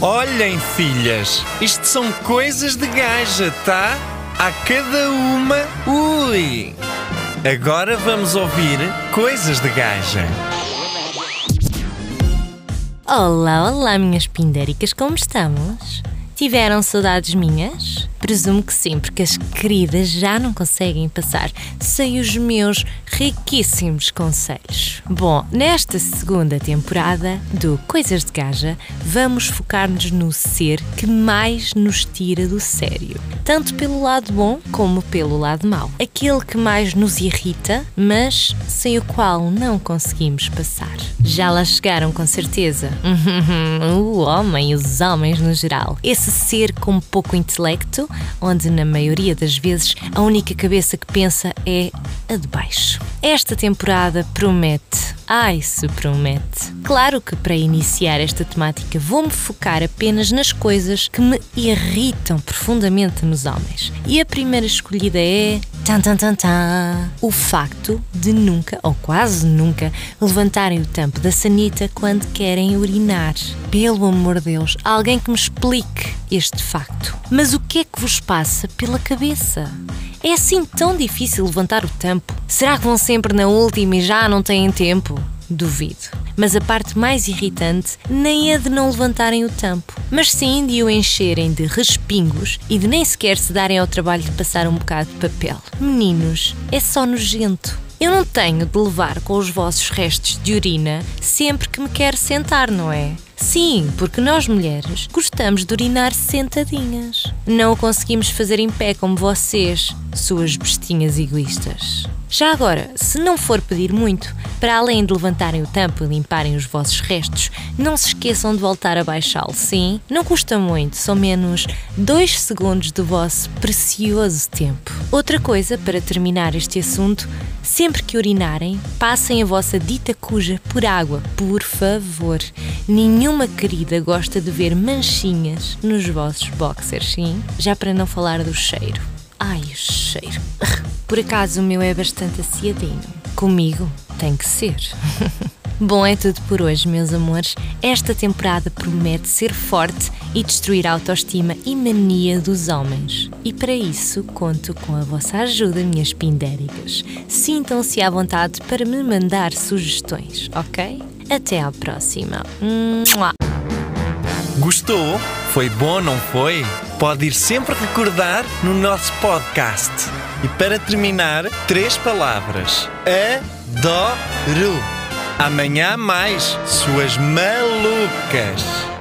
Olhem, filhas, isto são coisas de gaja, tá? A cada uma, ui! Agora vamos ouvir coisas de gaja. Olá, olá, minhas pindéricas, como estamos? Tiveram saudades minhas? Presumo que sim, porque as queridas já não conseguem passar sem os meus riquíssimos conselhos. Bom, nesta segunda temporada do Coisas de Gaja, vamos focar-nos no ser que mais nos tira do sério, tanto pelo lado bom como pelo lado mau. Aquele que mais nos irrita, mas sem o qual não conseguimos passar. Já lá chegaram com certeza. o homem e os homens no geral. Esse ser com pouco intelecto, onde na maioria das vezes a única cabeça que pensa é a de baixo. Esta temporada promete. Ai, se promete. Claro que para iniciar esta temática vou-me focar apenas nas coisas que me irritam profundamente nos homens. E a primeira escolhida é. Tan, tan, tan, tan. O facto de nunca, ou quase nunca, levantarem o tampo da sanita quando querem urinar. Pelo amor de Deus, alguém que me explique este facto. Mas o que é que vos passa pela cabeça? É assim tão difícil levantar o tampo? Será que vão sempre na última e já não têm tempo? Duvido. Mas a parte mais irritante nem é de não levantarem o tampo, mas sim de o encherem de respingos e de nem sequer se darem ao trabalho de passar um bocado de papel. Meninos, é só nojento. Eu não tenho de levar com os vossos restos de urina sempre que me quero sentar, não é? Sim, porque nós mulheres gostamos de urinar sentadinhas. Não o conseguimos fazer em pé como vocês, suas bestinhas egoístas. Já agora, se não for pedir muito, para além de levantarem o tampo e limparem os vossos restos, não se esqueçam de voltar a baixá-lo, sim? Não custa muito, são menos 2 segundos do vosso precioso tempo. Outra coisa, para terminar este assunto, sempre que urinarem, passem a vossa dita cuja por água, por favor. Nenhuma querida gosta de ver manchinhas nos vossos boxers, sim? Já para não falar do cheiro. Ai, o cheiro. Por acaso o meu é bastante aciadinho. Comigo tem que ser. Bom, é tudo por hoje, meus amores. Esta temporada promete ser forte e destruir a autoestima e mania dos homens. E para isso conto com a vossa ajuda, minhas pindéricas. Sintam-se à vontade para me mandar sugestões, ok? Até à próxima. Mua. Gostou? Foi bom, não foi? Pode ir sempre recordar no nosso podcast. E para terminar, três palavras: adoro. Amanhã mais, suas malucas.